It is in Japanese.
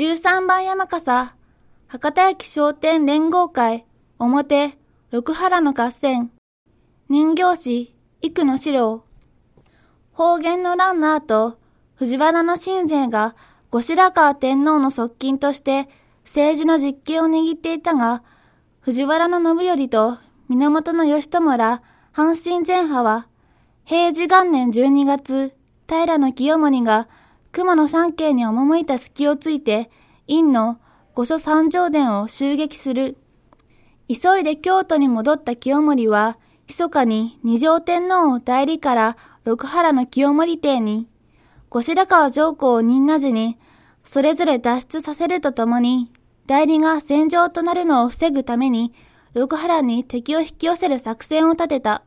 13番山笠、博多駅商店連合会、表、六原の合戦、人形師、幾野四郎、方言の乱の後、藤原の親勢が後白河天皇の側近として政治の実権を握っていたが、藤原の信頼と源義朝ら阪神前派は、平治元年12月、平清盛が熊野三景に赴いた隙をついて、院の御所三条殿を襲撃する。急いで京都に戻った清盛は、密かに二条天皇を代理から六原の清盛邸に、後白河上皇を仁和寺に、それぞれ脱出させるとともに、代理が戦場となるのを防ぐために、六原に敵を引き寄せる作戦を立てた。